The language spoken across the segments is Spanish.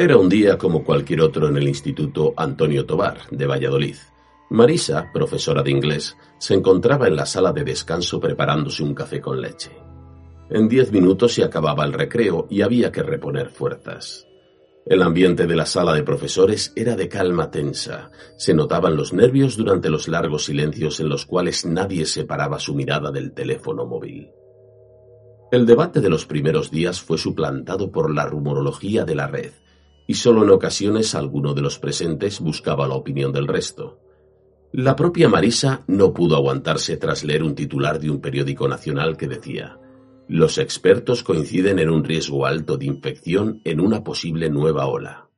Era un día como cualquier otro en el Instituto Antonio Tobar, de Valladolid. Marisa, profesora de inglés, se encontraba en la sala de descanso preparándose un café con leche. En diez minutos se acababa el recreo y había que reponer fuerzas. El ambiente de la sala de profesores era de calma tensa. Se notaban los nervios durante los largos silencios en los cuales nadie separaba su mirada del teléfono móvil. El debate de los primeros días fue suplantado por la rumorología de la red, y solo en ocasiones alguno de los presentes buscaba la opinión del resto. La propia Marisa no pudo aguantarse tras leer un titular de un periódico nacional que decía Los expertos coinciden en un riesgo alto de infección en una posible nueva ola.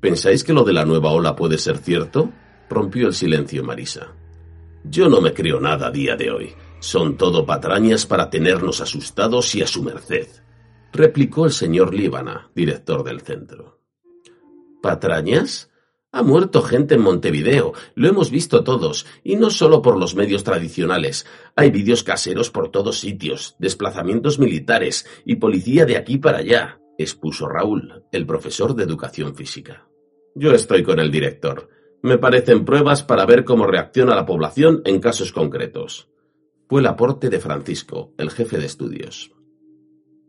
¿Pensáis que lo de la nueva ola puede ser cierto? rompió el silencio Marisa. Yo no me creo nada a día de hoy. Son todo patrañas para tenernos asustados y a su merced replicó el señor Líbana, director del centro. ¿Patrañas? Ha muerto gente en Montevideo, lo hemos visto todos, y no solo por los medios tradicionales. Hay vídeos caseros por todos sitios, desplazamientos militares y policía de aquí para allá, expuso Raúl, el profesor de educación física. Yo estoy con el director. Me parecen pruebas para ver cómo reacciona la población en casos concretos. Fue el aporte de Francisco, el jefe de estudios.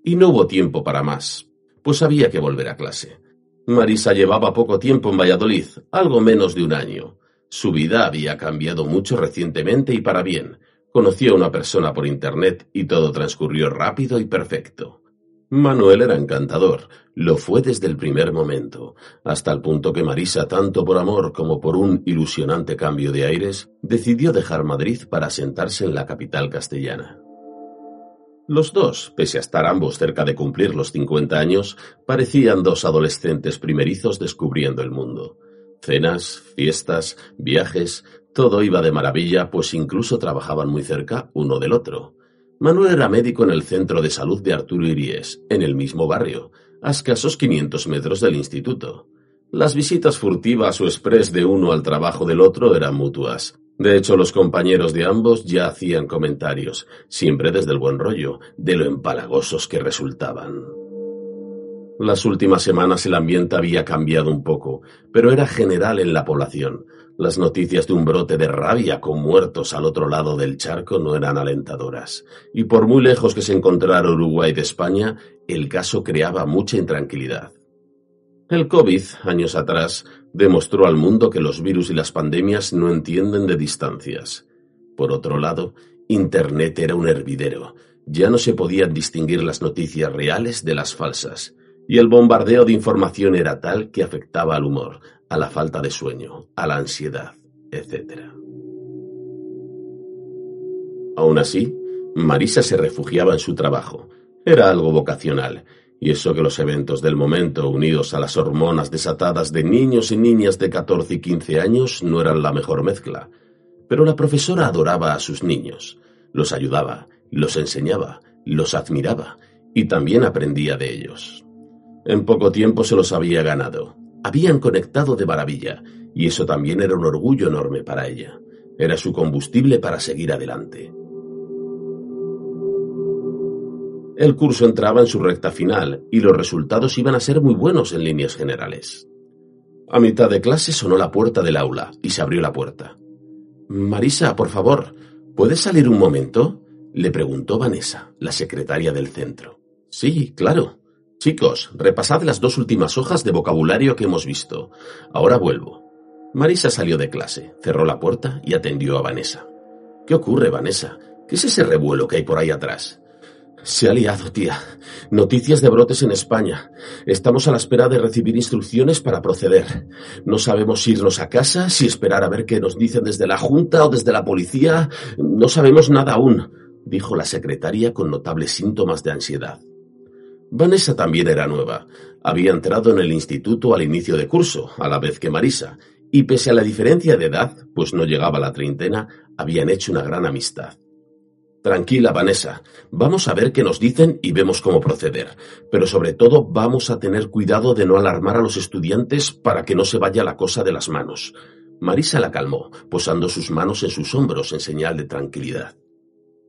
Y no hubo tiempo para más, pues había que volver a clase. Marisa llevaba poco tiempo en Valladolid, algo menos de un año. Su vida había cambiado mucho recientemente y para bien. Conoció a una persona por internet y todo transcurrió rápido y perfecto. Manuel era encantador, lo fue desde el primer momento, hasta el punto que Marisa, tanto por amor como por un ilusionante cambio de aires, decidió dejar Madrid para sentarse en la capital castellana. Los dos, pese a estar ambos cerca de cumplir los cincuenta años, parecían dos adolescentes primerizos descubriendo el mundo. Cenas, fiestas, viajes, todo iba de maravilla, pues incluso trabajaban muy cerca uno del otro. Manuel era médico en el centro de salud de Arturo Iries, en el mismo barrio, a escasos 500 metros del instituto. Las visitas furtivas o express de uno al trabajo del otro eran mutuas, de hecho, los compañeros de ambos ya hacían comentarios, siempre desde el buen rollo, de lo empalagosos que resultaban. Las últimas semanas el ambiente había cambiado un poco, pero era general en la población. Las noticias de un brote de rabia con muertos al otro lado del charco no eran alentadoras, y por muy lejos que se encontrara Uruguay de España, el caso creaba mucha intranquilidad. El COVID, años atrás, demostró al mundo que los virus y las pandemias no entienden de distancias. Por otro lado, Internet era un hervidero. Ya no se podían distinguir las noticias reales de las falsas, y el bombardeo de información era tal que afectaba al humor, a la falta de sueño, a la ansiedad, etc. Aún así, Marisa se refugiaba en su trabajo. Era algo vocacional, y eso que los eventos del momento, unidos a las hormonas desatadas de niños y niñas de 14 y 15 años, no eran la mejor mezcla. Pero la profesora adoraba a sus niños, los ayudaba, los enseñaba, los admiraba y también aprendía de ellos. En poco tiempo se los había ganado. Habían conectado de maravilla, y eso también era un orgullo enorme para ella. Era su combustible para seguir adelante. El curso entraba en su recta final y los resultados iban a ser muy buenos en líneas generales. A mitad de clase sonó la puerta del aula y se abrió la puerta. Marisa, por favor, ¿puedes salir un momento? le preguntó Vanessa, la secretaria del centro. Sí, claro. Chicos, repasad las dos últimas hojas de vocabulario que hemos visto. Ahora vuelvo. Marisa salió de clase, cerró la puerta y atendió a Vanessa. ¿Qué ocurre, Vanessa? ¿Qué es ese revuelo que hay por ahí atrás? Se ha liado, tía. Noticias de brotes en España. Estamos a la espera de recibir instrucciones para proceder. No sabemos si irnos a casa, si esperar a ver qué nos dicen desde la Junta o desde la policía. No sabemos nada aún. dijo la secretaria con notables síntomas de ansiedad. Vanessa también era nueva. Había entrado en el instituto al inicio de curso, a la vez que Marisa, y pese a la diferencia de edad, pues no llegaba a la treintena, habían hecho una gran amistad. Tranquila, Vanessa. Vamos a ver qué nos dicen y vemos cómo proceder. Pero sobre todo vamos a tener cuidado de no alarmar a los estudiantes para que no se vaya la cosa de las manos. Marisa la calmó, posando sus manos en sus hombros en señal de tranquilidad.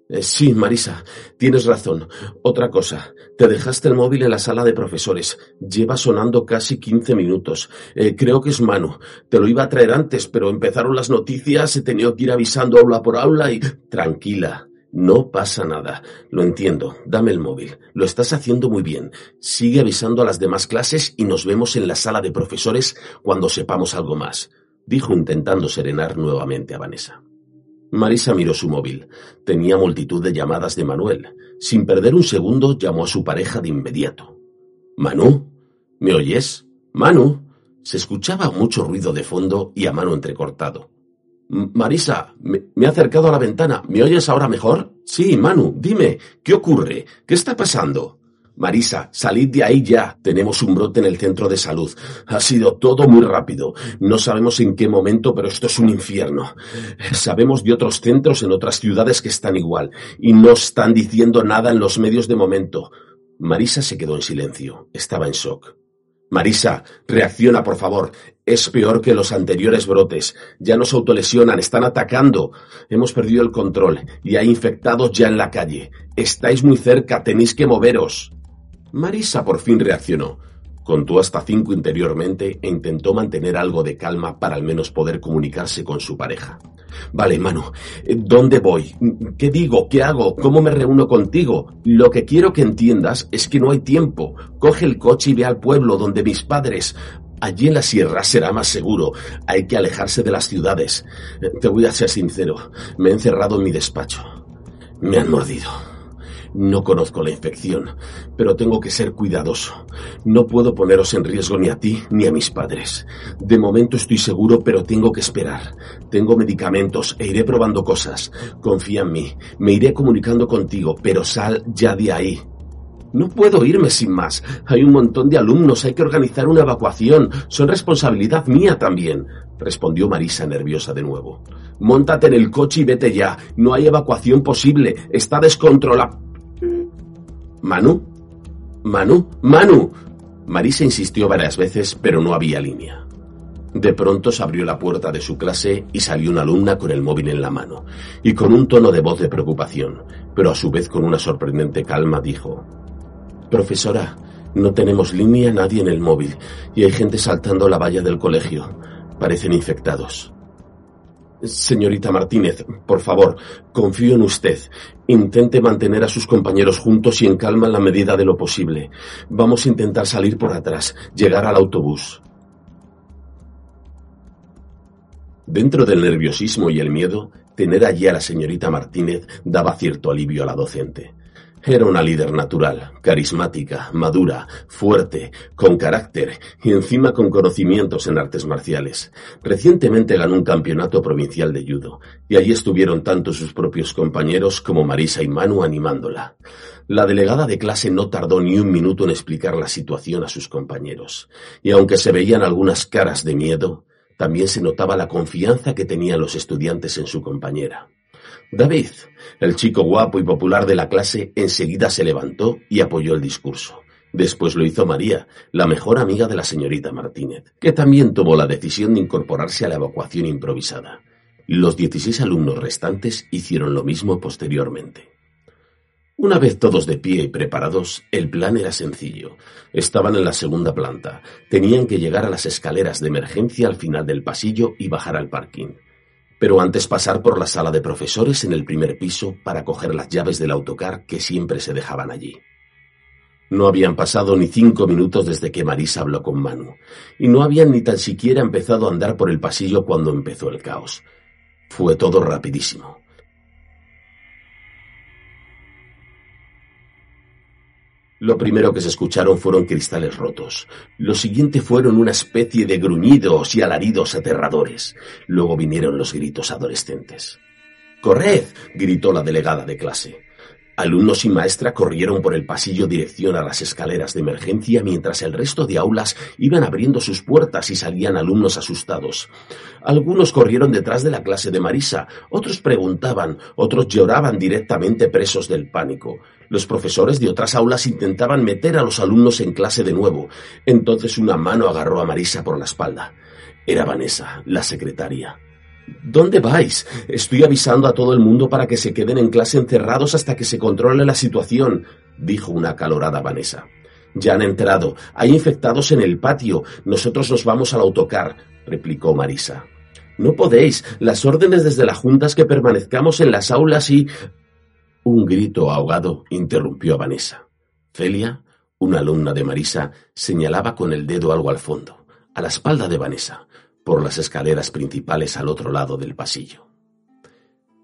Eh, sí, Marisa, tienes razón. Otra cosa, te dejaste el móvil en la sala de profesores. Lleva sonando casi quince minutos. Eh, creo que es Manu. Te lo iba a traer antes, pero empezaron las noticias, he tenido que ir avisando aula por aula y... Tranquila, no pasa nada. Lo entiendo. Dame el móvil. Lo estás haciendo muy bien. Sigue avisando a las demás clases y nos vemos en la sala de profesores cuando sepamos algo más, dijo intentando serenar nuevamente a Vanessa. Marisa miró su móvil. Tenía multitud de llamadas de Manuel. Sin perder un segundo, llamó a su pareja de inmediato. Manu, ¿me oyes? Manu. Se escuchaba mucho ruido de fondo y a mano entrecortado. Marisa, me, me, he acercado a la ventana. ¿Me oyes ahora mejor? Sí, Manu, dime, ¿qué ocurre? ¿Qué está pasando? Marisa, salid de ahí ya. Tenemos un brote en el centro de salud. Ha sido todo muy rápido. No sabemos en qué momento, pero esto es un infierno. Sabemos de otros centros en otras ciudades que están igual, y no están diciendo nada en los medios de momento. Marisa se quedó en silencio. Estaba en shock. Marisa, reacciona, por favor. Es peor que los anteriores brotes. Ya nos autolesionan, están atacando. Hemos perdido el control y hay infectados ya en la calle. Estáis muy cerca, tenéis que moveros. Marisa por fin reaccionó. Contó hasta cinco interiormente e intentó mantener algo de calma para al menos poder comunicarse con su pareja. Vale, Manu, ¿dónde voy? ¿Qué digo? ¿Qué hago? ¿Cómo me reúno contigo? Lo que quiero que entiendas es que no hay tiempo. Coge el coche y ve al pueblo donde mis padres. Allí en la sierra será más seguro. Hay que alejarse de las ciudades. Te voy a ser sincero. Me he encerrado en mi despacho. Me han mordido. No conozco la infección, pero tengo que ser cuidadoso. No puedo poneros en riesgo ni a ti ni a mis padres. De momento estoy seguro, pero tengo que esperar. Tengo medicamentos e iré probando cosas. Confía en mí. Me iré comunicando contigo, pero sal ya de ahí. No puedo irme sin más. Hay un montón de alumnos, hay que organizar una evacuación. Son responsabilidad mía también, respondió Marisa nerviosa de nuevo. Móntate en el coche y vete ya. No hay evacuación posible. Está descontrolado. Manu, Manu, Manu. Marisa insistió varias veces, pero no había línea. De pronto se abrió la puerta de su clase y salió una alumna con el móvil en la mano, y con un tono de voz de preocupación, pero a su vez con una sorprendente calma dijo, Profesora, no tenemos línea nadie en el móvil, y hay gente saltando la valla del colegio. Parecen infectados. Señorita Martínez, por favor, confío en usted. Intente mantener a sus compañeros juntos y en calma en la medida de lo posible. Vamos a intentar salir por atrás, llegar al autobús. Dentro del nerviosismo y el miedo, tener allí a la señorita Martínez daba cierto alivio a la docente. Era una líder natural, carismática, madura, fuerte, con carácter y encima con conocimientos en artes marciales. Recientemente ganó un campeonato provincial de judo y allí estuvieron tanto sus propios compañeros como Marisa y Manu animándola. La delegada de clase no tardó ni un minuto en explicar la situación a sus compañeros y aunque se veían algunas caras de miedo, también se notaba la confianza que tenían los estudiantes en su compañera. David, el chico guapo y popular de la clase, enseguida se levantó y apoyó el discurso. Después lo hizo María, la mejor amiga de la señorita Martínez, que también tomó la decisión de incorporarse a la evacuación improvisada. Los 16 alumnos restantes hicieron lo mismo posteriormente. Una vez todos de pie y preparados, el plan era sencillo. Estaban en la segunda planta. Tenían que llegar a las escaleras de emergencia al final del pasillo y bajar al parking pero antes pasar por la sala de profesores en el primer piso para coger las llaves del autocar que siempre se dejaban allí. No habían pasado ni cinco minutos desde que Marisa habló con Manu, y no habían ni tan siquiera empezado a andar por el pasillo cuando empezó el caos. Fue todo rapidísimo. Lo primero que se escucharon fueron cristales rotos. Lo siguiente fueron una especie de gruñidos y alaridos aterradores. Luego vinieron los gritos adolescentes. ¡Corred! gritó la delegada de clase. Alumnos y maestra corrieron por el pasillo dirección a las escaleras de emergencia mientras el resto de aulas iban abriendo sus puertas y salían alumnos asustados. Algunos corrieron detrás de la clase de Marisa, otros preguntaban, otros lloraban directamente presos del pánico. Los profesores de otras aulas intentaban meter a los alumnos en clase de nuevo. Entonces una mano agarró a Marisa por la espalda. Era Vanessa, la secretaria. ¿Dónde vais? Estoy avisando a todo el mundo para que se queden en clase encerrados hasta que se controle la situación, dijo una acalorada Vanessa. Ya han entrado. Hay infectados en el patio. Nosotros nos vamos al autocar, replicó Marisa. No podéis. Las órdenes desde la Junta es que permanezcamos en las aulas y... Un grito ahogado interrumpió a Vanessa. Celia, una alumna de Marisa, señalaba con el dedo algo al fondo, a la espalda de Vanessa por las escaleras principales al otro lado del pasillo.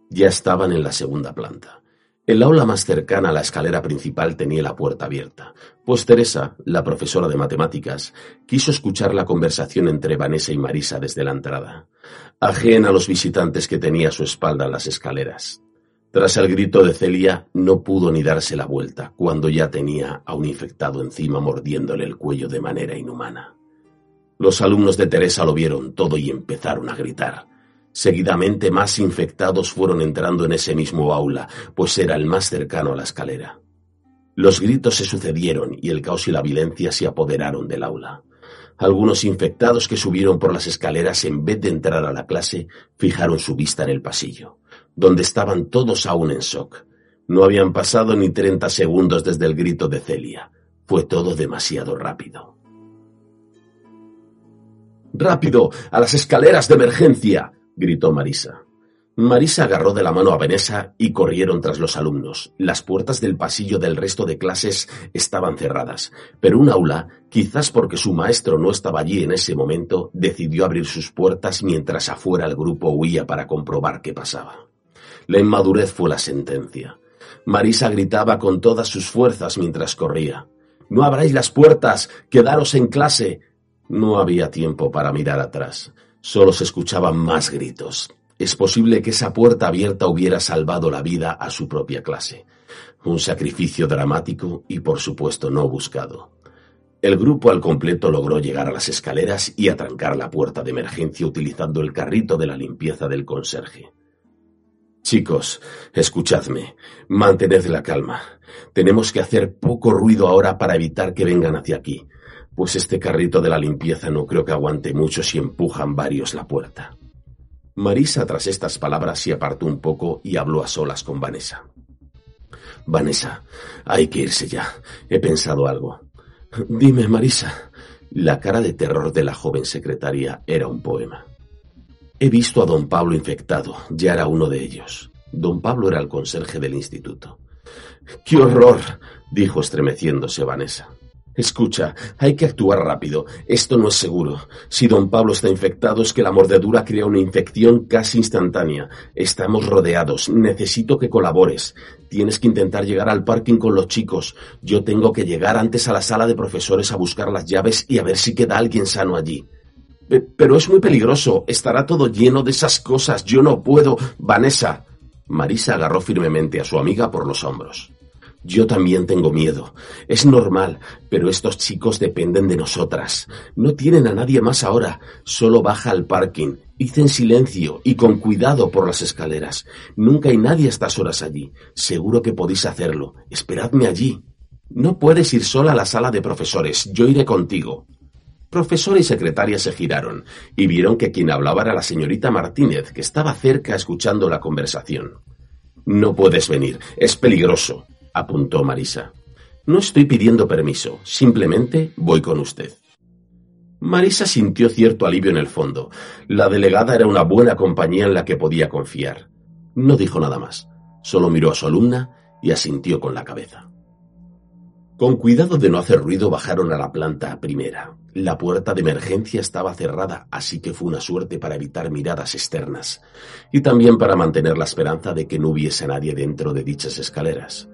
Ya estaban en la segunda planta. El aula más cercana a la escalera principal tenía la puerta abierta, pues Teresa, la profesora de matemáticas, quiso escuchar la conversación entre Vanessa y Marisa desde la entrada, ajena a los visitantes que tenía a su espalda las escaleras. Tras el grito de Celia, no pudo ni darse la vuelta cuando ya tenía a un infectado encima mordiéndole el cuello de manera inhumana. Los alumnos de Teresa lo vieron todo y empezaron a gritar. Seguidamente más infectados fueron entrando en ese mismo aula, pues era el más cercano a la escalera. Los gritos se sucedieron y el caos y la violencia se apoderaron del aula. Algunos infectados que subieron por las escaleras en vez de entrar a la clase fijaron su vista en el pasillo, donde estaban todos aún en shock. No habían pasado ni treinta segundos desde el grito de Celia. Fue todo demasiado rápido. Rápido, a las escaleras de emergencia, gritó Marisa. Marisa agarró de la mano a Vanessa y corrieron tras los alumnos. Las puertas del pasillo del resto de clases estaban cerradas, pero un aula, quizás porque su maestro no estaba allí en ese momento, decidió abrir sus puertas mientras afuera el grupo huía para comprobar qué pasaba. La inmadurez fue la sentencia. Marisa gritaba con todas sus fuerzas mientras corría. No abráis las puertas, quedaros en clase, no había tiempo para mirar atrás. Solo se escuchaban más gritos. Es posible que esa puerta abierta hubiera salvado la vida a su propia clase. Un sacrificio dramático y por supuesto no buscado. El grupo al completo logró llegar a las escaleras y atrancar la puerta de emergencia utilizando el carrito de la limpieza del conserje. Chicos, escuchadme, mantened la calma. Tenemos que hacer poco ruido ahora para evitar que vengan hacia aquí pues este carrito de la limpieza no creo que aguante mucho si empujan varios la puerta. Marisa tras estas palabras se apartó un poco y habló a solas con Vanessa. Vanessa, hay que irse ya. He pensado algo. Dime, Marisa. La cara de terror de la joven secretaria era un poema. He visto a don Pablo infectado, ya era uno de ellos. Don Pablo era el conserje del instituto. ¡Qué horror! dijo estremeciéndose Vanessa. Escucha, hay que actuar rápido. Esto no es seguro. Si don Pablo está infectado es que la mordedura crea una infección casi instantánea. Estamos rodeados. Necesito que colabores. Tienes que intentar llegar al parking con los chicos. Yo tengo que llegar antes a la sala de profesores a buscar las llaves y a ver si queda alguien sano allí. Pero es muy peligroso. Estará todo lleno de esas cosas. Yo no puedo. Vanessa. Marisa agarró firmemente a su amiga por los hombros. Yo también tengo miedo. Es normal, pero estos chicos dependen de nosotras. No tienen a nadie más ahora. Solo baja al parking. Id en silencio y con cuidado por las escaleras. Nunca hay nadie a estas horas allí. Seguro que podéis hacerlo. Esperadme allí. No puedes ir sola a la sala de profesores. Yo iré contigo. Profesor y secretaria se giraron y vieron que quien hablaba era la señorita Martínez, que estaba cerca escuchando la conversación. No puedes venir. Es peligroso apuntó Marisa. No estoy pidiendo permiso, simplemente voy con usted. Marisa sintió cierto alivio en el fondo. La delegada era una buena compañía en la que podía confiar. No dijo nada más, solo miró a su alumna y asintió con la cabeza. Con cuidado de no hacer ruido bajaron a la planta primera. La puerta de emergencia estaba cerrada, así que fue una suerte para evitar miradas externas y también para mantener la esperanza de que no hubiese nadie dentro de dichas escaleras.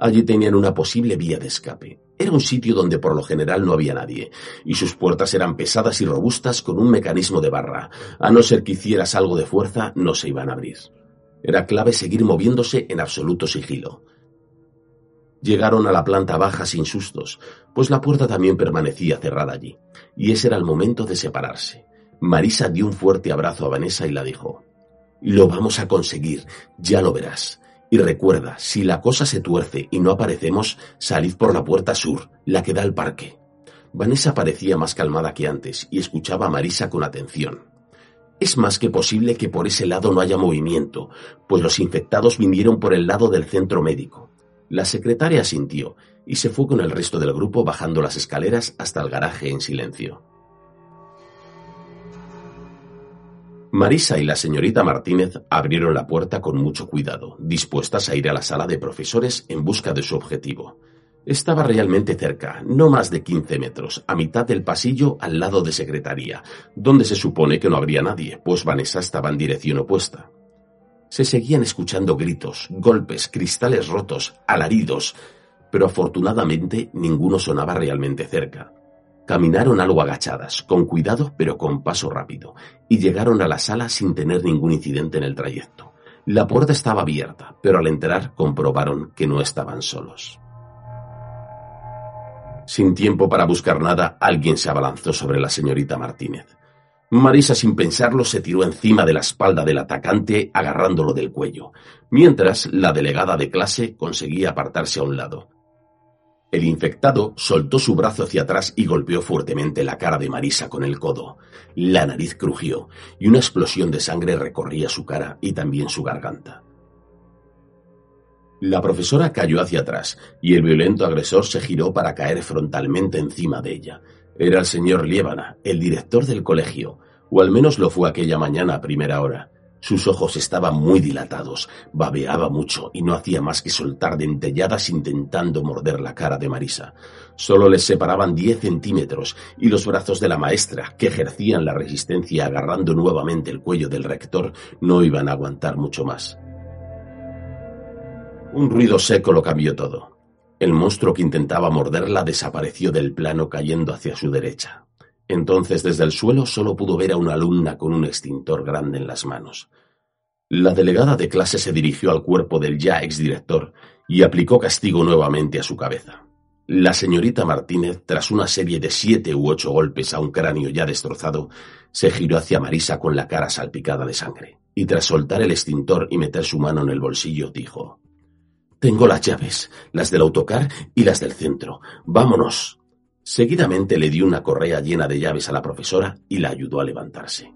Allí tenían una posible vía de escape. Era un sitio donde por lo general no había nadie, y sus puertas eran pesadas y robustas con un mecanismo de barra. A no ser que hicieras algo de fuerza, no se iban a abrir. Era clave seguir moviéndose en absoluto sigilo. Llegaron a la planta baja sin sustos, pues la puerta también permanecía cerrada allí, y ese era el momento de separarse. Marisa dio un fuerte abrazo a Vanessa y la dijo, Lo vamos a conseguir, ya lo verás. Y recuerda, si la cosa se tuerce y no aparecemos, salid por la puerta sur, la que da al parque. Vanessa parecía más calmada que antes y escuchaba a Marisa con atención. Es más que posible que por ese lado no haya movimiento, pues los infectados vinieron por el lado del centro médico. La secretaria sintió y se fue con el resto del grupo bajando las escaleras hasta el garaje en silencio. Marisa y la señorita Martínez abrieron la puerta con mucho cuidado, dispuestas a ir a la sala de profesores en busca de su objetivo. Estaba realmente cerca, no más de 15 metros, a mitad del pasillo al lado de secretaría, donde se supone que no habría nadie, pues Vanessa estaba en dirección opuesta. Se seguían escuchando gritos, golpes, cristales rotos, alaridos, pero afortunadamente ninguno sonaba realmente cerca. Caminaron algo agachadas, con cuidado pero con paso rápido, y llegaron a la sala sin tener ningún incidente en el trayecto. La puerta estaba abierta, pero al entrar comprobaron que no estaban solos. Sin tiempo para buscar nada, alguien se abalanzó sobre la señorita Martínez. Marisa, sin pensarlo, se tiró encima de la espalda del atacante, agarrándolo del cuello, mientras la delegada de clase conseguía apartarse a un lado. El infectado soltó su brazo hacia atrás y golpeó fuertemente la cara de Marisa con el codo. La nariz crujió y una explosión de sangre recorría su cara y también su garganta. La profesora cayó hacia atrás y el violento agresor se giró para caer frontalmente encima de ella. Era el señor Liébana, el director del colegio, o al menos lo fue aquella mañana a primera hora. Sus ojos estaban muy dilatados, babeaba mucho y no hacía más que soltar dentelladas intentando morder la cara de Marisa. Solo les separaban diez centímetros y los brazos de la maestra, que ejercían la resistencia agarrando nuevamente el cuello del rector, no iban a aguantar mucho más. Un ruido seco lo cambió todo. El monstruo que intentaba morderla desapareció del plano cayendo hacia su derecha. Entonces desde el suelo solo pudo ver a una alumna con un extintor grande en las manos. La delegada de clase se dirigió al cuerpo del ya exdirector y aplicó castigo nuevamente a su cabeza. La señorita Martínez, tras una serie de siete u ocho golpes a un cráneo ya destrozado, se giró hacia Marisa con la cara salpicada de sangre, y tras soltar el extintor y meter su mano en el bolsillo, dijo Tengo las llaves, las del autocar y las del centro. Vámonos. Seguidamente le dio una correa llena de llaves a la profesora y la ayudó a levantarse.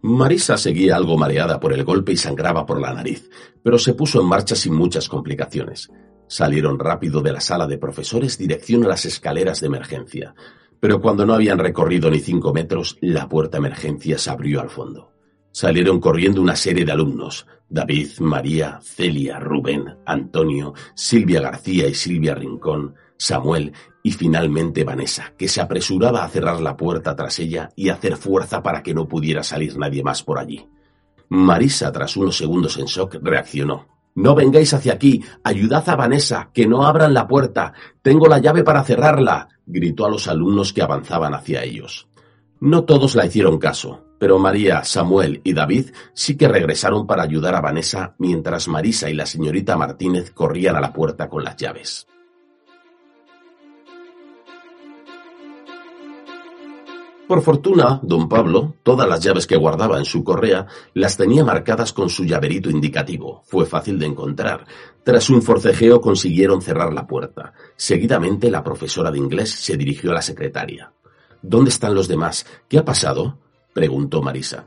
Marisa seguía algo mareada por el golpe y sangraba por la nariz, pero se puso en marcha sin muchas complicaciones. Salieron rápido de la sala de profesores dirección a las escaleras de emergencia, pero cuando no habían recorrido ni cinco metros, la puerta emergencia se abrió al fondo. Salieron corriendo una serie de alumnos, David, María, Celia, Rubén, Antonio, Silvia García y Silvia Rincón, Samuel y finalmente Vanessa, que se apresuraba a cerrar la puerta tras ella y hacer fuerza para que no pudiera salir nadie más por allí. Marisa, tras unos segundos en shock, reaccionó. No vengáis hacia aquí, ayudad a Vanessa, que no abran la puerta, tengo la llave para cerrarla, gritó a los alumnos que avanzaban hacia ellos. No todos la hicieron caso, pero María, Samuel y David sí que regresaron para ayudar a Vanessa mientras Marisa y la señorita Martínez corrían a la puerta con las llaves. Por fortuna, don Pablo, todas las llaves que guardaba en su correa las tenía marcadas con su llaverito indicativo. Fue fácil de encontrar. Tras un forcejeo consiguieron cerrar la puerta. Seguidamente la profesora de inglés se dirigió a la secretaria. ¿Dónde están los demás? ¿Qué ha pasado? preguntó Marisa.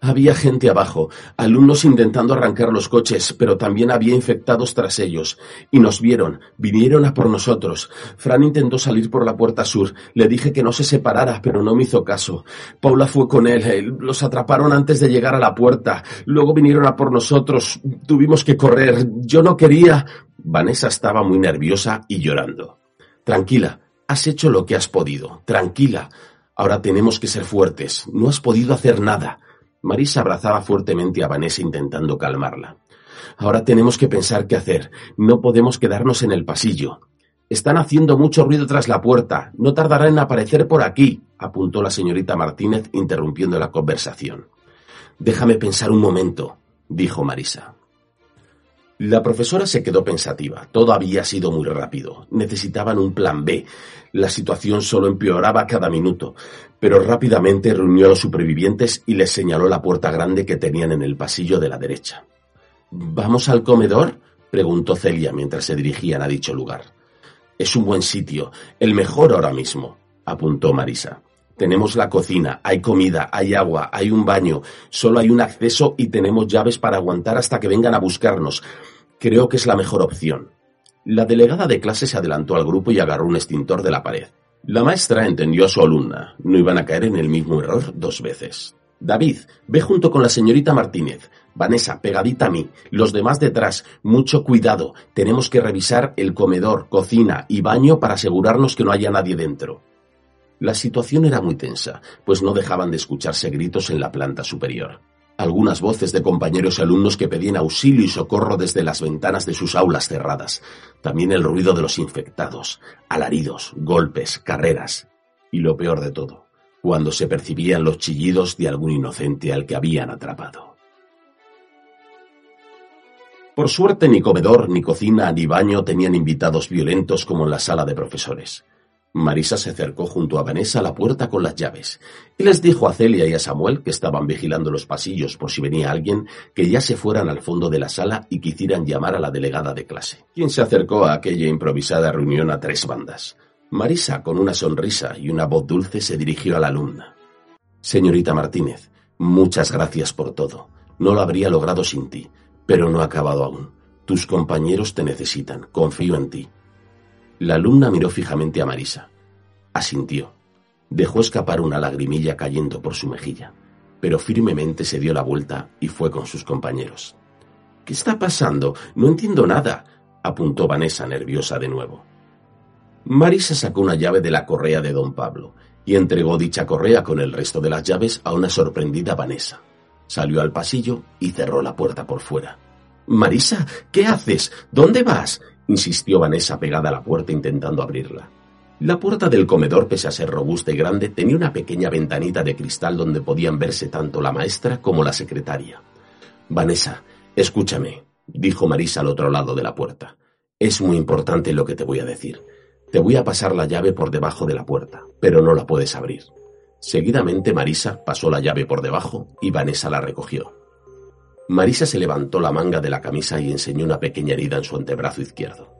Había gente abajo, alumnos intentando arrancar los coches, pero también había infectados tras ellos. Y nos vieron, vinieron a por nosotros. Fran intentó salir por la puerta sur. Le dije que no se separara, pero no me hizo caso. Paula fue con él. Los atraparon antes de llegar a la puerta. Luego vinieron a por nosotros. Tuvimos que correr. Yo no quería. Vanessa estaba muy nerviosa y llorando. Tranquila, has hecho lo que has podido. Tranquila. Ahora tenemos que ser fuertes. No has podido hacer nada. Marisa abrazaba fuertemente a Vanessa intentando calmarla. Ahora tenemos que pensar qué hacer. No podemos quedarnos en el pasillo. Están haciendo mucho ruido tras la puerta. No tardará en aparecer por aquí, apuntó la señorita Martínez interrumpiendo la conversación. Déjame pensar un momento. dijo Marisa. La profesora se quedó pensativa. Todo había sido muy rápido. Necesitaban un plan B. La situación solo empeoraba cada minuto. Pero rápidamente reunió a los supervivientes y les señaló la puerta grande que tenían en el pasillo de la derecha. ¿Vamos al comedor? preguntó Celia mientras se dirigían a dicho lugar. Es un buen sitio, el mejor ahora mismo, apuntó Marisa. Tenemos la cocina, hay comida, hay agua, hay un baño, solo hay un acceso y tenemos llaves para aguantar hasta que vengan a buscarnos. Creo que es la mejor opción. La delegada de clase se adelantó al grupo y agarró un extintor de la pared. La maestra entendió a su alumna. No iban a caer en el mismo error dos veces. David, ve junto con la señorita Martínez. Vanessa, pegadita a mí. Los demás detrás. Mucho cuidado. Tenemos que revisar el comedor, cocina y baño para asegurarnos que no haya nadie dentro. La situación era muy tensa, pues no dejaban de escucharse gritos en la planta superior. Algunas voces de compañeros y alumnos que pedían auxilio y socorro desde las ventanas de sus aulas cerradas. También el ruido de los infectados, alaridos, golpes, carreras. Y lo peor de todo, cuando se percibían los chillidos de algún inocente al que habían atrapado. Por suerte ni comedor, ni cocina, ni baño tenían invitados violentos como en la sala de profesores. Marisa se acercó junto a Vanessa a la puerta con las llaves y les dijo a Celia y a Samuel, que estaban vigilando los pasillos por si venía alguien, que ya se fueran al fondo de la sala y quisieran llamar a la delegada de clase, quien se acercó a aquella improvisada reunión a tres bandas. Marisa, con una sonrisa y una voz dulce, se dirigió a la alumna. Señorita Martínez, muchas gracias por todo. No lo habría logrado sin ti, pero no ha acabado aún. Tus compañeros te necesitan. Confío en ti. La alumna miró fijamente a Marisa. Asintió. Dejó escapar una lagrimilla cayendo por su mejilla, pero firmemente se dio la vuelta y fue con sus compañeros. ¿Qué está pasando? No entiendo nada, apuntó Vanessa nerviosa de nuevo. Marisa sacó una llave de la correa de don Pablo y entregó dicha correa con el resto de las llaves a una sorprendida Vanessa. Salió al pasillo y cerró la puerta por fuera. Marisa, ¿qué haces? ¿Dónde vas? Insistió Vanessa pegada a la puerta intentando abrirla. La puerta del comedor, pese a ser robusta y grande, tenía una pequeña ventanita de cristal donde podían verse tanto la maestra como la secretaria. Vanessa, escúchame, dijo Marisa al otro lado de la puerta. Es muy importante lo que te voy a decir. Te voy a pasar la llave por debajo de la puerta, pero no la puedes abrir. Seguidamente Marisa pasó la llave por debajo y Vanessa la recogió. Marisa se levantó la manga de la camisa y enseñó una pequeña herida en su antebrazo izquierdo.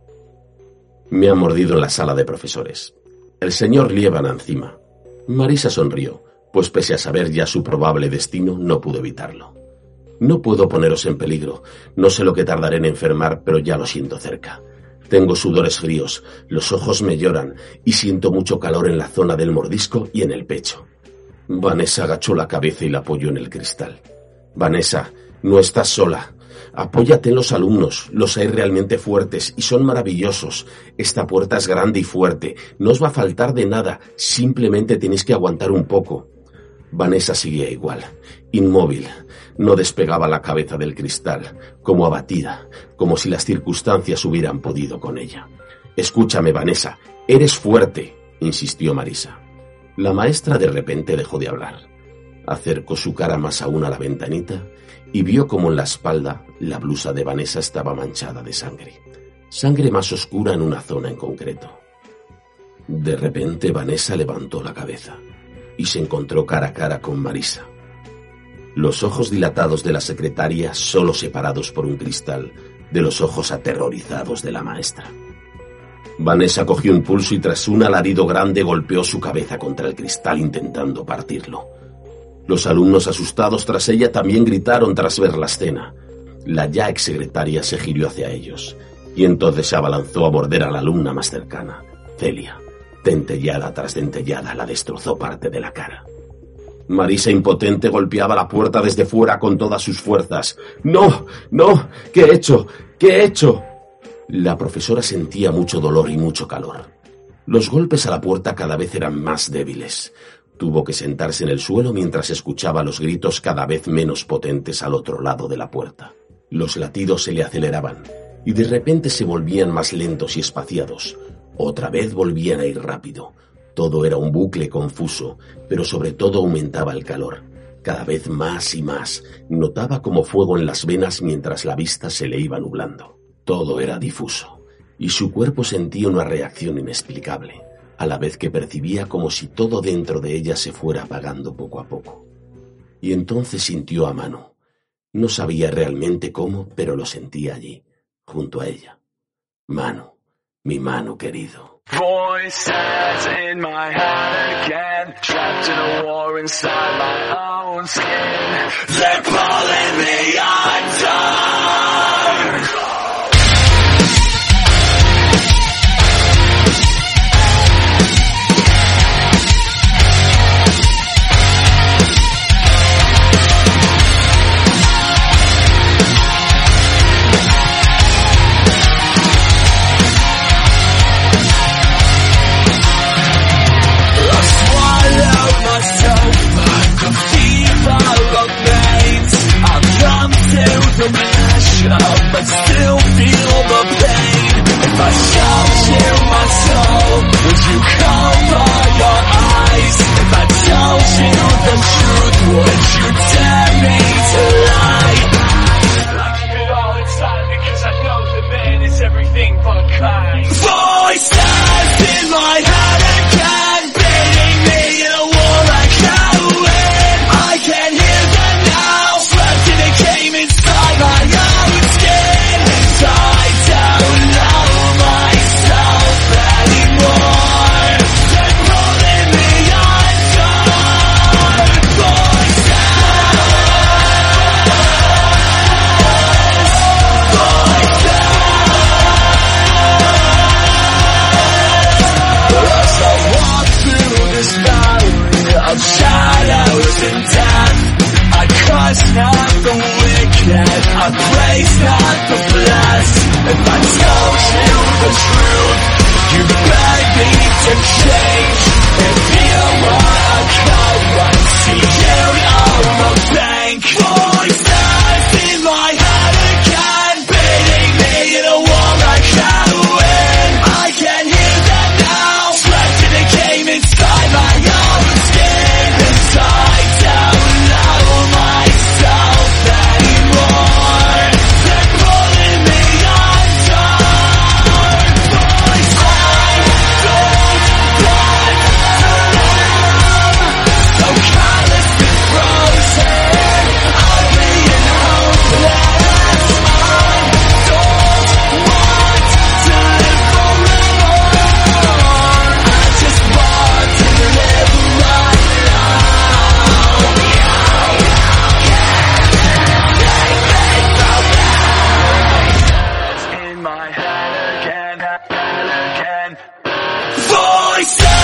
Me ha mordido en la sala de profesores. El señor Lieban encima. Marisa sonrió, pues pese a saber ya su probable destino, no pudo evitarlo. No puedo poneros en peligro. No sé lo que tardaré en enfermar, pero ya lo siento cerca. Tengo sudores fríos, los ojos me lloran y siento mucho calor en la zona del mordisco y en el pecho. Vanessa agachó la cabeza y la apoyó en el cristal. Vanessa, no estás sola. Apóyate en los alumnos, los hay realmente fuertes y son maravillosos. Esta puerta es grande y fuerte, no os va a faltar de nada, simplemente tenéis que aguantar un poco. Vanessa seguía igual, inmóvil, no despegaba la cabeza del cristal, como abatida, como si las circunstancias hubieran podido con ella. Escúchame, Vanessa, eres fuerte, insistió Marisa. La maestra de repente dejó de hablar. Acercó su cara más aún a la ventanita y vio como en la espalda la blusa de Vanessa estaba manchada de sangre. Sangre más oscura en una zona en concreto. De repente Vanessa levantó la cabeza y se encontró cara a cara con Marisa. Los ojos dilatados de la secretaria solo separados por un cristal de los ojos aterrorizados de la maestra. Vanessa cogió un pulso y tras un alarido grande golpeó su cabeza contra el cristal intentando partirlo. Los alumnos asustados tras ella también gritaron tras ver la escena. La ya exsecretaria se giró hacia ellos y entonces se abalanzó a morder a la alumna más cercana, Celia. Dentellada tras dentellada la destrozó parte de la cara. Marisa impotente golpeaba la puerta desde fuera con todas sus fuerzas. ¡No! ¡No! ¿Qué he hecho? ¿Qué he hecho? La profesora sentía mucho dolor y mucho calor. Los golpes a la puerta cada vez eran más débiles. Tuvo que sentarse en el suelo mientras escuchaba los gritos cada vez menos potentes al otro lado de la puerta. Los latidos se le aceleraban y de repente se volvían más lentos y espaciados. Otra vez volvían a ir rápido. Todo era un bucle confuso, pero sobre todo aumentaba el calor. Cada vez más y más, notaba como fuego en las venas mientras la vista se le iba nublando. Todo era difuso, y su cuerpo sentía una reacción inexplicable a la vez que percibía como si todo dentro de ella se fuera apagando poco a poco. Y entonces sintió a mano. No sabía realmente cómo, pero lo sentía allí, junto a ella. Mano, mi mano querido. Would you cover your eyes if I told you the truth? Would you tell me? Voices